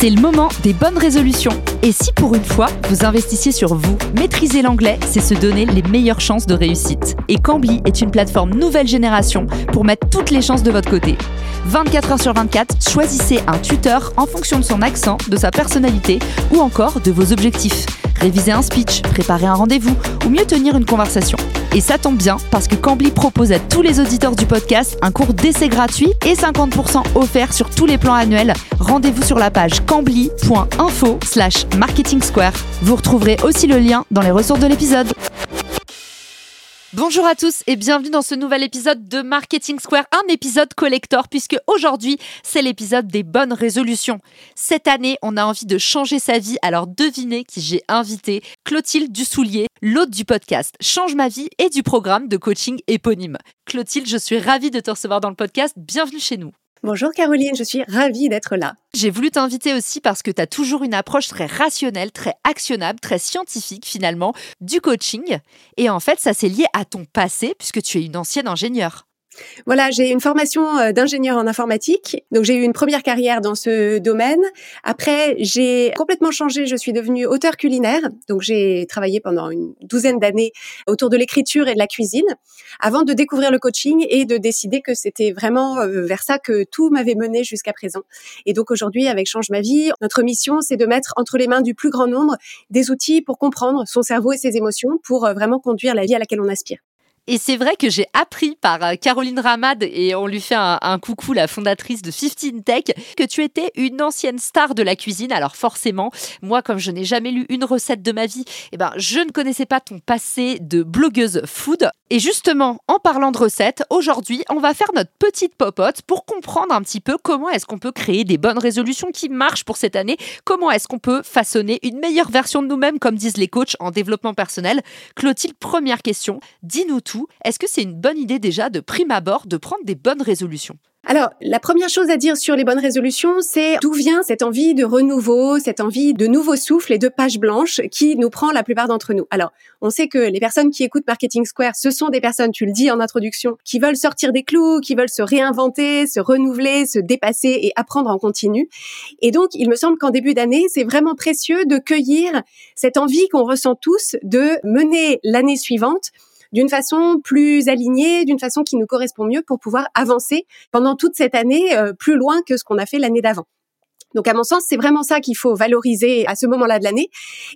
C'est le moment des bonnes résolutions. Et si pour une fois, vous investissiez sur vous, maîtriser l'anglais, c'est se donner les meilleures chances de réussite. Et Cambly est une plateforme nouvelle génération pour mettre toutes les chances de votre côté. 24 heures sur 24, choisissez un tuteur en fonction de son accent, de sa personnalité ou encore de vos objectifs réviser un speech, préparer un rendez-vous ou mieux tenir une conversation. Et ça tombe bien parce que Cambly propose à tous les auditeurs du podcast un cours d'essai gratuit et 50% offert sur tous les plans annuels. Rendez-vous sur la page cambly.info slash marketing square. Vous retrouverez aussi le lien dans les ressources de l'épisode. Bonjour à tous et bienvenue dans ce nouvel épisode de Marketing Square, un épisode collector puisque aujourd'hui c'est l'épisode des bonnes résolutions. Cette année on a envie de changer sa vie, alors devinez qui j'ai invité, Clotilde Dussoulier, l'hôte du podcast Change ma vie et du programme de coaching éponyme. Clotilde, je suis ravie de te recevoir dans le podcast, bienvenue chez nous. Bonjour Caroline, je suis ravie d'être là. J'ai voulu t'inviter aussi parce que tu as toujours une approche très rationnelle, très actionnable, très scientifique finalement du coaching. Et en fait, ça c'est lié à ton passé puisque tu es une ancienne ingénieure. Voilà, j'ai une formation euh, d'ingénieur en informatique. Donc j'ai eu une première carrière dans ce domaine. Après, j'ai complètement changé, je suis devenue auteur culinaire. Donc j'ai travaillé pendant une douzaine d'années autour de l'écriture et de la cuisine avant de découvrir le coaching et de décider que c'était vraiment euh, vers ça que tout m'avait mené jusqu'à présent. Et donc aujourd'hui avec Change ma vie, notre mission c'est de mettre entre les mains du plus grand nombre des outils pour comprendre son cerveau et ses émotions pour euh, vraiment conduire la vie à laquelle on aspire. Et c'est vrai que j'ai appris par euh, Caroline Ramad, et on lui fait un, coucou, la fondatrice de 15 Tech, que tu étais une ancienne star de la cuisine. Alors forcément, moi, comme je n'ai jamais lu une recette de ma vie, eh ben, je ne connaissais pas ton passé de blogueuse food. Et justement, en parlant de recettes, aujourd'hui, on va faire notre petite popote pour comprendre un petit peu comment est-ce qu'on peut créer des bonnes résolutions qui marchent pour cette année, comment est-ce qu'on peut façonner une meilleure version de nous-mêmes, comme disent les coachs en développement personnel. Clotilde, première question, dis-nous tout. Est-ce que c'est une bonne idée déjà de prime abord de prendre des bonnes résolutions? Alors, la première chose à dire sur les bonnes résolutions, c'est d'où vient cette envie de renouveau, cette envie de nouveau souffle et de page blanche qui nous prend la plupart d'entre nous. Alors, on sait que les personnes qui écoutent Marketing Square, ce sont des personnes, tu le dis en introduction, qui veulent sortir des clous, qui veulent se réinventer, se renouveler, se dépasser et apprendre en continu. Et donc, il me semble qu'en début d'année, c'est vraiment précieux de cueillir cette envie qu'on ressent tous de mener l'année suivante d'une façon plus alignée, d'une façon qui nous correspond mieux pour pouvoir avancer pendant toute cette année euh, plus loin que ce qu'on a fait l'année d'avant. Donc à mon sens, c'est vraiment ça qu'il faut valoriser à ce moment-là de l'année.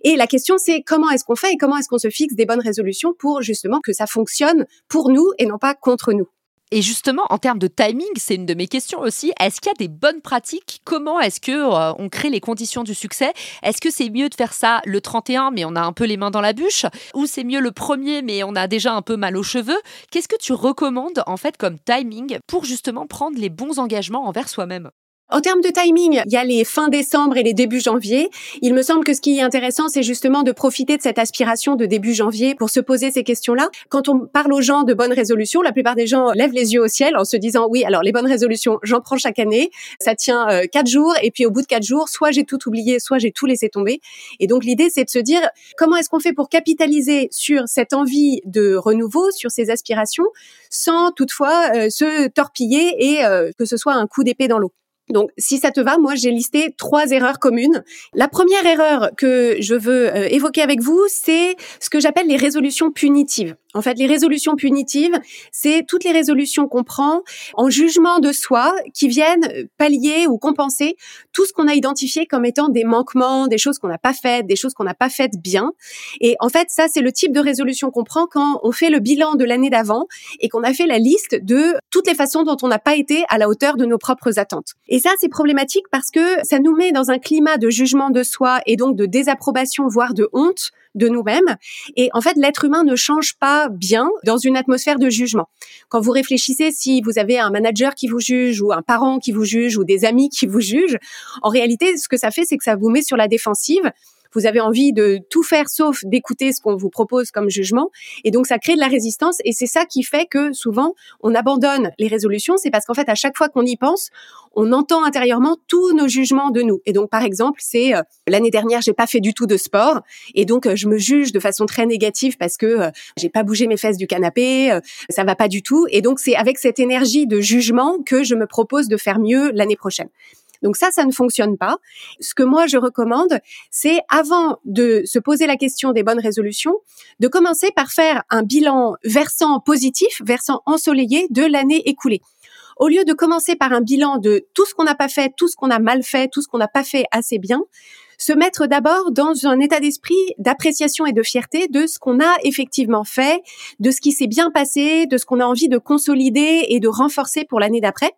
Et la question, c'est comment est-ce qu'on fait et comment est-ce qu'on se fixe des bonnes résolutions pour justement que ça fonctionne pour nous et non pas contre nous? Et justement, en termes de timing, c'est une de mes questions aussi. Est-ce qu'il y a des bonnes pratiques? Comment est-ce que euh, on crée les conditions du succès? Est-ce que c'est mieux de faire ça le 31, mais on a un peu les mains dans la bûche? Ou c'est mieux le premier, mais on a déjà un peu mal aux cheveux? Qu'est-ce que tu recommandes en fait comme timing pour justement prendre les bons engagements envers soi-même? En termes de timing, il y a les fins décembre et les débuts janvier. Il me semble que ce qui est intéressant, c'est justement de profiter de cette aspiration de début janvier pour se poser ces questions-là. Quand on parle aux gens de bonnes résolutions, la plupart des gens lèvent les yeux au ciel en se disant oui, alors les bonnes résolutions, j'en prends chaque année. Ça tient euh, quatre jours et puis au bout de quatre jours, soit j'ai tout oublié, soit j'ai tout laissé tomber. Et donc l'idée, c'est de se dire comment est-ce qu'on fait pour capitaliser sur cette envie de renouveau, sur ces aspirations, sans toutefois euh, se torpiller et euh, que ce soit un coup d'épée dans l'eau? Donc, si ça te va, moi, j'ai listé trois erreurs communes. La première erreur que je veux euh, évoquer avec vous, c'est ce que j'appelle les résolutions punitives. En fait, les résolutions punitives, c'est toutes les résolutions qu'on prend en jugement de soi qui viennent pallier ou compenser tout ce qu'on a identifié comme étant des manquements, des choses qu'on n'a pas faites, des choses qu'on n'a pas faites bien. Et en fait, ça, c'est le type de résolution qu'on prend quand on fait le bilan de l'année d'avant et qu'on a fait la liste de toutes les façons dont on n'a pas été à la hauteur de nos propres attentes. Et ça, c'est problématique parce que ça nous met dans un climat de jugement de soi et donc de désapprobation, voire de honte de nous-mêmes. Et en fait, l'être humain ne change pas bien dans une atmosphère de jugement. Quand vous réfléchissez, si vous avez un manager qui vous juge ou un parent qui vous juge ou des amis qui vous jugent, en réalité, ce que ça fait, c'est que ça vous met sur la défensive vous avez envie de tout faire sauf d'écouter ce qu'on vous propose comme jugement. Et donc, ça crée de la résistance. Et c'est ça qui fait que souvent, on abandonne les résolutions. C'est parce qu'en fait, à chaque fois qu'on y pense, on entend intérieurement tous nos jugements de nous. Et donc, par exemple, c'est euh, l'année dernière, j'ai pas fait du tout de sport, et donc euh, je me juge de façon très négative parce que euh, j'ai pas bougé mes fesses du canapé, ça va pas du tout. Et donc, c'est avec cette énergie de jugement que je me propose de faire mieux l'année prochaine. Donc ça, ça ne fonctionne pas. Ce que moi je recommande, c'est avant de se poser la question des bonnes résolutions, de commencer par faire un bilan versant positif, versant ensoleillé de l'année écoulée. Au lieu de commencer par un bilan de tout ce qu'on n'a pas fait, tout ce qu'on a mal fait, tout ce qu'on n'a pas fait assez bien, se mettre d'abord dans un état d'esprit d'appréciation et de fierté de ce qu'on a effectivement fait, de ce qui s'est bien passé, de ce qu'on a envie de consolider et de renforcer pour l'année d'après.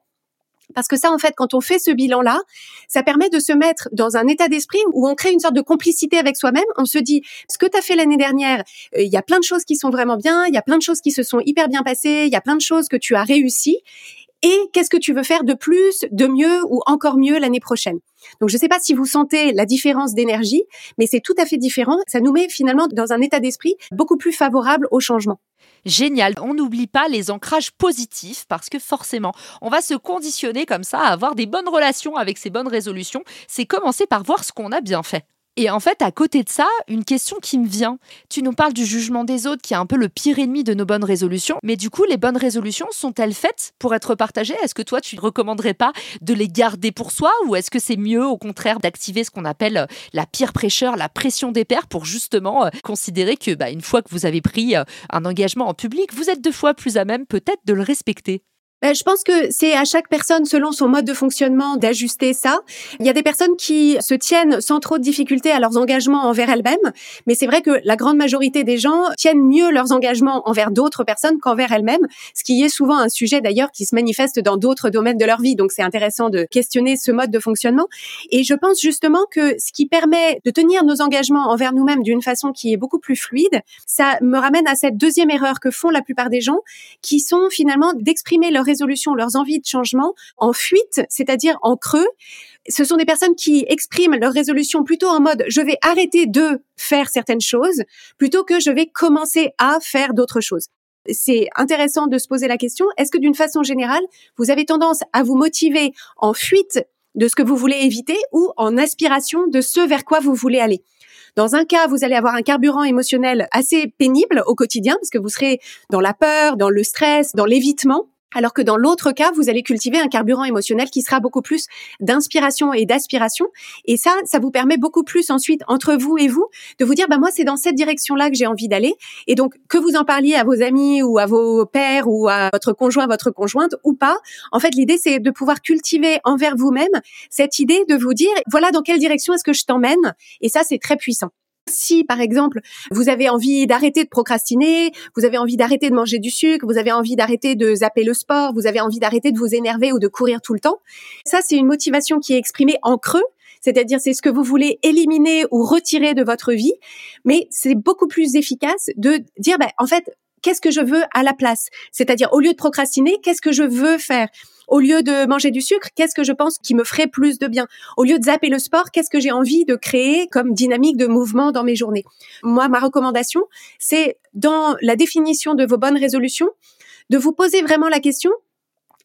Parce que ça, en fait, quand on fait ce bilan-là, ça permet de se mettre dans un état d'esprit où on crée une sorte de complicité avec soi-même. On se dit, ce que tu as fait l'année dernière, euh, il y a plein de choses qui sont vraiment bien, il y a plein de choses qui se sont hyper bien passées, il y a plein de choses que tu as réussi. Et qu'est-ce que tu veux faire de plus, de mieux ou encore mieux l'année prochaine? Donc, je ne sais pas si vous sentez la différence d'énergie, mais c'est tout à fait différent. Ça nous met finalement dans un état d'esprit beaucoup plus favorable au changement. Génial. On n'oublie pas les ancrages positifs parce que forcément, on va se conditionner comme ça à avoir des bonnes relations avec ces bonnes résolutions. C'est commencer par voir ce qu'on a bien fait. Et en fait, à côté de ça, une question qui me vient. Tu nous parles du jugement des autres, qui est un peu le pire ennemi de nos bonnes résolutions. Mais du coup, les bonnes résolutions sont-elles faites pour être partagées? Est-ce que toi, tu ne recommanderais pas de les garder pour soi? Ou est-ce que c'est mieux, au contraire, d'activer ce qu'on appelle euh, la pire prêcheur, la pression des pairs, pour justement euh, considérer que, bah, une fois que vous avez pris euh, un engagement en public, vous êtes deux fois plus à même peut-être de le respecter? Ben, je pense que c'est à chaque personne, selon son mode de fonctionnement, d'ajuster ça. Il y a des personnes qui se tiennent sans trop de difficultés à leurs engagements envers elles-mêmes, mais c'est vrai que la grande majorité des gens tiennent mieux leurs engagements envers d'autres personnes qu'envers elles-mêmes, ce qui est souvent un sujet d'ailleurs qui se manifeste dans d'autres domaines de leur vie. Donc c'est intéressant de questionner ce mode de fonctionnement. Et je pense justement que ce qui permet de tenir nos engagements envers nous-mêmes d'une façon qui est beaucoup plus fluide, ça me ramène à cette deuxième erreur que font la plupart des gens, qui sont finalement d'exprimer leur résolutions, leurs envies de changement en fuite, c'est-à-dire en creux. Ce sont des personnes qui expriment leurs résolutions plutôt en mode je vais arrêter de faire certaines choses plutôt que je vais commencer à faire d'autres choses. C'est intéressant de se poser la question, est-ce que d'une façon générale, vous avez tendance à vous motiver en fuite de ce que vous voulez éviter ou en aspiration de ce vers quoi vous voulez aller? Dans un cas, vous allez avoir un carburant émotionnel assez pénible au quotidien parce que vous serez dans la peur, dans le stress, dans l'évitement alors que dans l'autre cas, vous allez cultiver un carburant émotionnel qui sera beaucoup plus d'inspiration et d'aspiration. Et ça, ça vous permet beaucoup plus ensuite, entre vous et vous, de vous dire, bah moi, c'est dans cette direction-là que j'ai envie d'aller. Et donc, que vous en parliez à vos amis ou à vos pères ou à votre conjoint, votre conjointe ou pas, en fait, l'idée, c'est de pouvoir cultiver envers vous-même cette idée de vous dire, voilà dans quelle direction est-ce que je t'emmène. Et ça, c'est très puissant. Si, par exemple, vous avez envie d'arrêter de procrastiner, vous avez envie d'arrêter de manger du sucre, vous avez envie d'arrêter de zapper le sport, vous avez envie d'arrêter de vous énerver ou de courir tout le temps, ça, c'est une motivation qui est exprimée en creux, c'est-à-dire c'est ce que vous voulez éliminer ou retirer de votre vie, mais c'est beaucoup plus efficace de dire, ben, en fait, qu'est-ce que je veux à la place? C'est-à-dire, au lieu de procrastiner, qu'est-ce que je veux faire? Au lieu de manger du sucre, qu'est-ce que je pense qui me ferait plus de bien? Au lieu de zapper le sport, qu'est-ce que j'ai envie de créer comme dynamique de mouvement dans mes journées? Moi, ma recommandation, c'est dans la définition de vos bonnes résolutions, de vous poser vraiment la question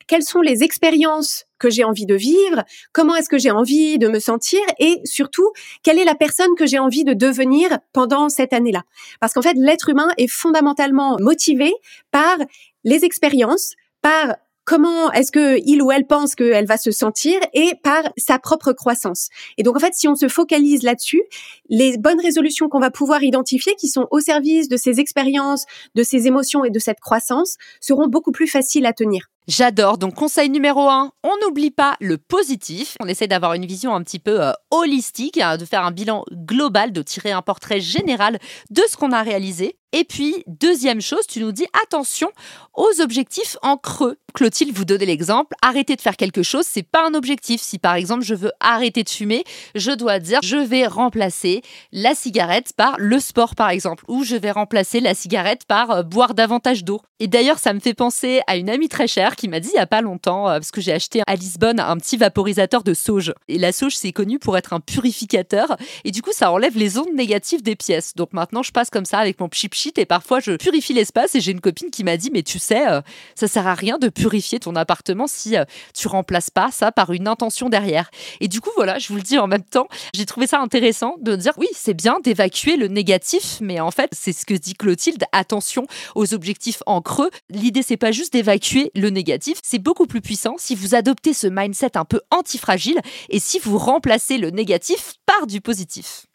quelles sont les expériences que j'ai envie de vivre, comment est-ce que j'ai envie de me sentir et surtout, quelle est la personne que j'ai envie de devenir pendant cette année-là. Parce qu'en fait, l'être humain est fondamentalement motivé par les expériences, par comment est-ce que il ou elle pense qu'elle va se sentir et par sa propre croissance. Et donc en fait, si on se focalise là-dessus, les bonnes résolutions qu'on va pouvoir identifier, qui sont au service de ces expériences, de ces émotions et de cette croissance, seront beaucoup plus faciles à tenir. J'adore. Donc, conseil numéro un, on n'oublie pas le positif. On essaie d'avoir une vision un petit peu euh, holistique, hein, de faire un bilan global, de tirer un portrait général de ce qu'on a réalisé. Et puis, deuxième chose, tu nous dis attention aux objectifs en creux. Clotilde vous donnait l'exemple, arrêter de faire quelque chose, c'est pas un objectif. Si par exemple je veux arrêter de fumer, je dois dire je vais remplacer la cigarette par le sport par exemple, ou je vais remplacer la cigarette par euh, boire davantage d'eau. Et d'ailleurs, ça me fait penser à une amie très chère qui m'a dit il y a pas longtemps, euh, parce que j'ai acheté à Lisbonne un petit vaporisateur de sauge. Et la sauge, c'est connu pour être un purificateur. Et du coup, ça enlève les ondes négatives des pièces. Donc maintenant, je passe comme ça avec mon chip sheet et parfois je purifie l'espace. Et j'ai une copine qui m'a dit mais tu sais, euh, ça sert à rien de purifier ton appartement si euh, tu remplaces pas ça par une intention derrière. Et du coup, voilà, je vous le dis en même temps, j'ai trouvé ça intéressant de dire oui, c'est bien d'évacuer le négatif, mais en fait, c'est ce que dit Clotilde, attention aux objectifs en creux. L'idée, c'est pas juste d'évacuer le négatif, c'est beaucoup plus puissant si vous adoptez ce mindset un peu antifragile et si vous remplacez le négatif par du positif.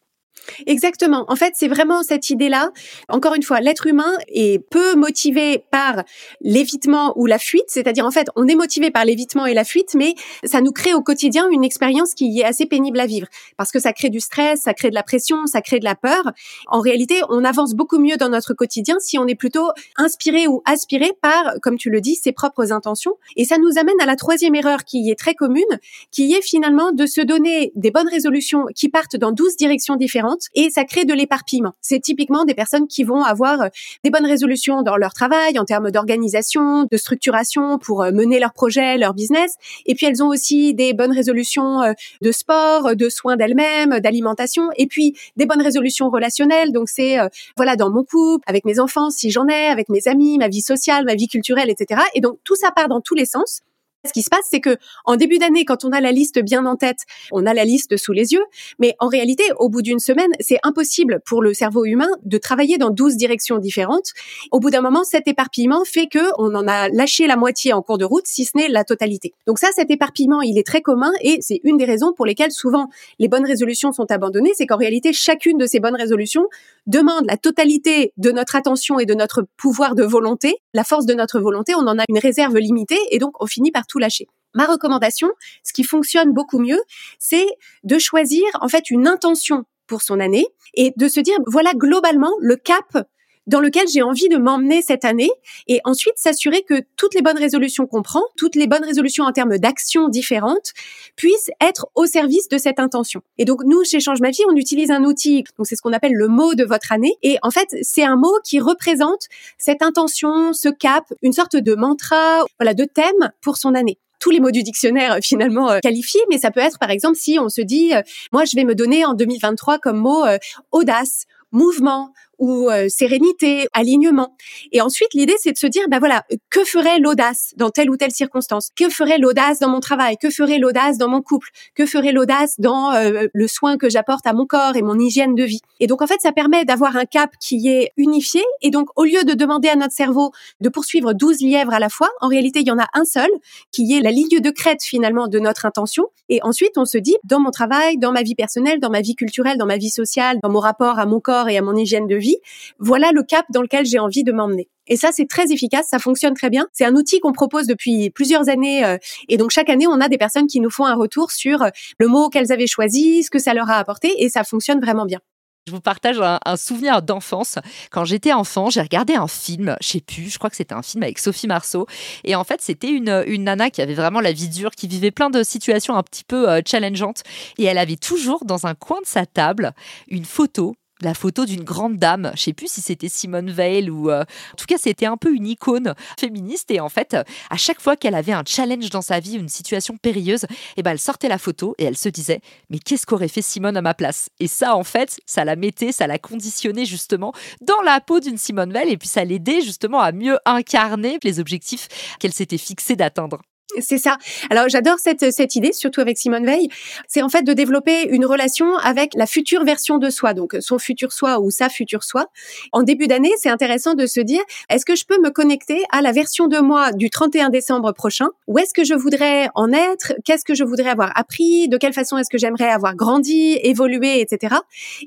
Exactement. En fait, c'est vraiment cette idée-là. Encore une fois, l'être humain est peu motivé par l'évitement ou la fuite. C'est-à-dire, en fait, on est motivé par l'évitement et la fuite, mais ça nous crée au quotidien une expérience qui est assez pénible à vivre. Parce que ça crée du stress, ça crée de la pression, ça crée de la peur. En réalité, on avance beaucoup mieux dans notre quotidien si on est plutôt inspiré ou aspiré par, comme tu le dis, ses propres intentions. Et ça nous amène à la troisième erreur qui est très commune, qui est finalement de se donner des bonnes résolutions qui partent dans douze directions différentes et ça crée de l'éparpillement. C'est typiquement des personnes qui vont avoir euh, des bonnes résolutions dans leur travail en termes d'organisation, de structuration pour euh, mener leur projet, leur business. Et puis elles ont aussi des bonnes résolutions euh, de sport, de soins d'elles-mêmes, d'alimentation. Et puis des bonnes résolutions relationnelles. Donc c'est voilà dans mon couple, avec mes enfants si j'en ai, avec mes amis, ma vie sociale, ma vie culturelle, etc. Et donc tout ça part dans tous les sens. Ce qui se passe, c'est que en début d'année, quand on a la liste bien en tête, on a la liste sous les yeux, mais en réalité, au bout d'une semaine, c'est impossible pour le cerveau humain de travailler dans 12 directions différentes. Au bout d'un moment, cet éparpillement fait que on en a lâché la moitié en cours de route, si ce n'est la totalité. Donc ça, cet éparpillement, il est très commun et c'est une des raisons pour lesquelles souvent les bonnes résolutions sont abandonnées, c'est qu'en réalité, chacune de ces bonnes résolutions demande la totalité de notre attention et de notre pouvoir de volonté, la force de notre volonté, on en a une réserve limitée et donc on finit par tout lâcher. Ma recommandation, ce qui fonctionne beaucoup mieux, c'est de choisir en fait une intention pour son année et de se dire voilà globalement le cap dans lequel j'ai envie de m'emmener cette année et ensuite s'assurer que toutes les bonnes résolutions qu'on prend, toutes les bonnes résolutions en termes d'actions différentes puissent être au service de cette intention. Et donc nous chez Change ma vie, on utilise un outil, donc c'est ce qu'on appelle le mot de votre année et en fait, c'est un mot qui représente cette intention, ce cap, une sorte de mantra, voilà, de thème pour son année tous les mots du dictionnaire euh, finalement euh, qualifiés, mais ça peut être par exemple si on se dit, euh, moi je vais me donner en 2023 comme mot audace, mouvement, ou euh, sérénité, alignement. Et ensuite, l'idée, c'est de se dire, ben voilà, que ferait l'audace dans telle ou telle circonstance? Que ferait l'audace dans mon travail? Que ferait l'audace dans mon couple? Que ferait l'audace dans euh, le soin que j'apporte à mon corps et mon hygiène de vie? Et donc, en fait, ça permet d'avoir un cap qui est unifié. Et donc, au lieu de demander à notre cerveau de poursuivre 12 lièvres à la fois, en réalité, il y en a un seul qui est la ligne de crête finalement de notre intention. Et ensuite, on se dit, dans mon travail, dans ma vie personnelle, dans ma vie culturelle, dans ma vie sociale, dans mon rapport à mon corps et à mon hygiène de vie, voilà le cap dans lequel j'ai envie de m'emmener. Et ça, c'est très efficace, ça fonctionne très bien. C'est un outil qu'on propose depuis plusieurs années. Euh, et donc, chaque année, on a des personnes qui nous font un retour sur euh, le mot qu'elles avaient choisi, ce que ça leur a apporté, et ça fonctionne vraiment bien. Je vous partage un, souvenir d'enfance. Quand j'étais enfant, j'ai regardé un film, je sais plus, je crois que c'était un film avec Sophie Marceau. Et en fait, c'était une, nana qui avait vraiment la vie dure, qui vivait plein de situations un petit peu euh, challengeantes. Et elle avait toujours dans un coin de sa table une photo la photo d'une grande dame. Je sais plus si c'était Simone Veil ou euh, en tout cas c'était un peu une icône féministe et en fait à chaque fois qu'elle avait un challenge dans sa vie, une situation périlleuse, eh ben elle sortait la photo et elle se disait mais qu'est-ce qu'aurait fait Simone à ma place? Et ça en fait, ça la mettait, ça la conditionnait justement dans la peau d'une Simone Veil et puis ça l'aidait justement à mieux incarner les objectifs qu'elle s'était fixé d'atteindre. C'est ça. Alors j'adore cette, cette idée, surtout avec Simone Veil. C'est en fait de développer une relation avec la future version de soi, donc son futur soi ou sa future soi. En début d'année, c'est intéressant de se dire, est-ce que je peux me connecter à la version de moi du 31 décembre prochain? Où est-ce que je voudrais en être? Qu'est-ce que je voudrais avoir appris? De quelle façon est-ce que j'aimerais avoir grandi, évolué, etc.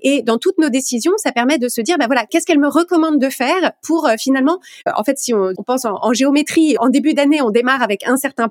Et dans toutes nos décisions, ça permet de se dire, ben voilà, qu'est-ce qu'elle me recommande de faire pour euh, finalement, euh, en fait, si on, pense en, en géométrie, en début d'année, on démarre avec un certain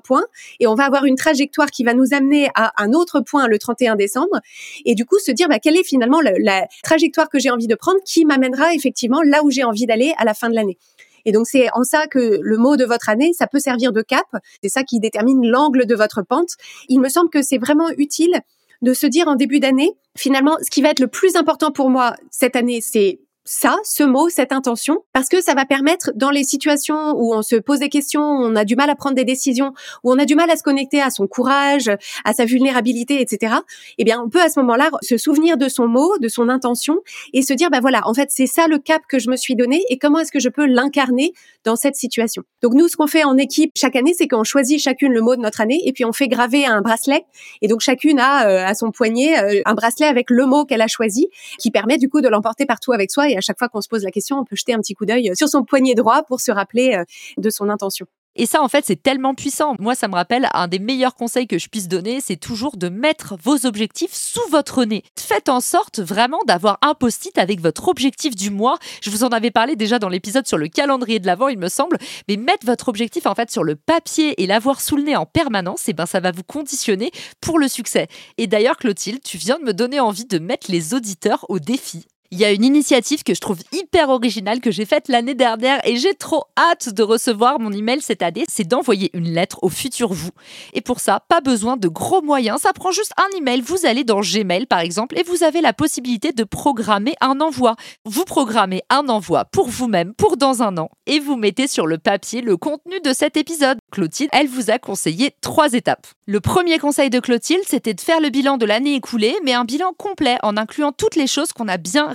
et on va avoir une trajectoire qui va nous amener à un autre point le 31 décembre et du coup se dire bah, quelle est finalement la, trajectoire que j'ai envie de prendre qui m'amènera effectivement là où j'ai envie d'aller à la fin de l'année. Et donc c'est en ça que le mot de votre année, ça peut servir de cap. C'est ça qui détermine l'angle de votre pente. Il me semble que c'est vraiment utile de se dire en début d'année, finalement, ce qui va être le plus important pour moi cette année, c'est ça, ce mot, cette intention, parce que ça va permettre dans les situations où on se pose des questions, on a du mal à prendre des décisions, où on a du mal à se connecter à son courage, à sa vulnérabilité, etc. Eh bien, on peut à ce moment-là se souvenir de son mot, de son intention, et se dire, ben voilà, en fait, c'est ça le cap que je me suis donné, et comment est-ce que je peux l'incarner dans cette situation. Donc nous, ce qu'on fait en équipe chaque année, c'est qu'on choisit chacune le mot de notre année, et puis on fait graver un bracelet, et donc chacune a euh, à son poignet euh, un bracelet avec le mot qu'elle a choisi, qui permet du coup de l'emporter partout avec soi, et à chaque fois qu'on se pose la question, on peut jeter un petit coup d'œil sur son poignet droit pour se rappeler euh, de son intention. Et ça, en fait, c'est tellement puissant. Moi, ça me rappelle un des meilleurs conseils que je puisse donner, c'est toujours de mettre vos objectifs sous votre nez. Faites en sorte vraiment d'avoir un post-it avec votre objectif du mois. Je vous en avais parlé déjà dans l'épisode sur le calendrier de l'avant, il me semble. Mais mettre votre objectif, en fait, sur le papier et l'avoir sous le nez en permanence, eh ben, ça va vous conditionner pour le succès. Et d'ailleurs, Clotilde, tu viens de me donner envie de mettre les auditeurs au défi. Il y a une initiative que je trouve hyper originale que j'ai faite l'année dernière et j'ai trop hâte de recevoir mon email cette année, c'est d'envoyer une lettre au futur vous. Et pour ça, pas besoin de gros moyens, ça prend juste un email, vous allez dans Gmail par exemple et vous avez la possibilité de programmer un envoi. Vous programmez un envoi pour vous-même pour dans un an et vous mettez sur le papier le contenu de cet épisode. Clotilde, elle vous a conseillé trois étapes. Le premier conseil de Clotilde, c'était de faire le bilan de l'année écoulée, mais un bilan complet en incluant toutes les choses qu'on a bien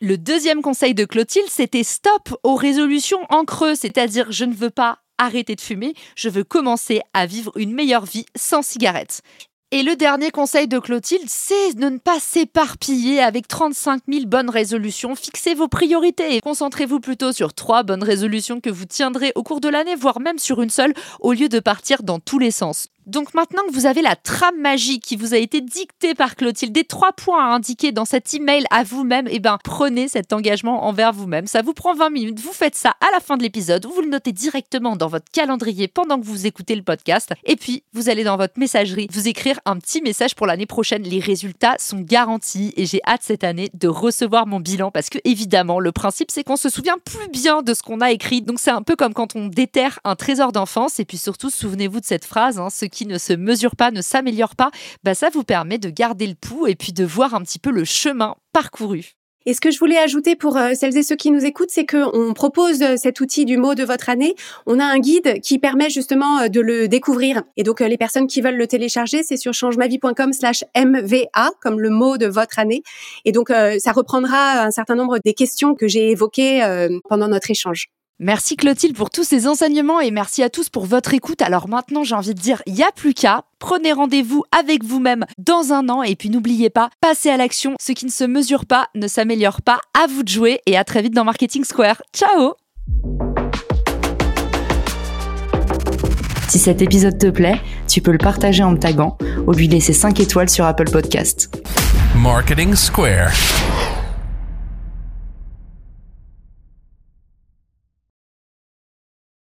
Le deuxième conseil de Clotilde, c'était stop aux résolutions en creux, c'est-à-dire je ne veux pas arrêter de fumer, je veux commencer à vivre une meilleure vie sans cigarette. Et le dernier conseil de Clotilde, c'est de ne pas s'éparpiller avec 35 000 bonnes résolutions. Fixez vos priorités et concentrez-vous plutôt sur trois bonnes résolutions que vous tiendrez au cours de l'année, voire même sur une seule, au lieu de partir dans tous les sens. Donc maintenant que vous avez la trame magique qui vous a été dictée par Clotilde, des trois points à indiquer dans cet email à vous-même, eh ben prenez cet engagement envers vous-même. Ça vous prend 20 minutes, vous faites ça à la fin de l'épisode, vous le notez directement dans votre calendrier pendant que vous écoutez le podcast, et puis vous allez dans votre messagerie vous écrire un petit message pour l'année prochaine. Les résultats sont garantis et j'ai hâte cette année de recevoir mon bilan parce que évidemment le principe c'est qu'on se souvient plus bien de ce qu'on a écrit. Donc c'est un peu comme quand on déterre un trésor d'enfance et puis surtout souvenez-vous de cette phrase, hein, qui ne se mesure pas, ne s'améliore pas, bah ça vous permet de garder le pouls et puis de voir un petit peu le chemin parcouru. Et ce que je voulais ajouter pour euh, celles et ceux qui nous écoutent, c'est qu'on propose euh, cet outil du mot de votre année. On a un guide qui permet justement euh, de le découvrir. Et donc, les personnes qui veulent le télécharger, c'est sur changemavie.com slash MVA, comme le mot de votre année. Et donc, ça reprendra un certain nombre des questions que j'ai évoquées pendant notre échange. Merci Clotilde pour tous ces enseignements et merci à tous pour votre écoute. Alors maintenant, j'ai envie de dire, il n'y a plus qu'à. Prenez rendez-vous avec vous-même dans un an et puis n'oubliez pas, passez à l'action. Ce qui ne se mesure pas ne s'améliore pas. À vous de jouer et à très vite dans Marketing Square. Ciao Si cet épisode te plaît, tu peux le partager en me taguant ou lui laisser 5 étoiles sur Apple Podcast. Marketing Square.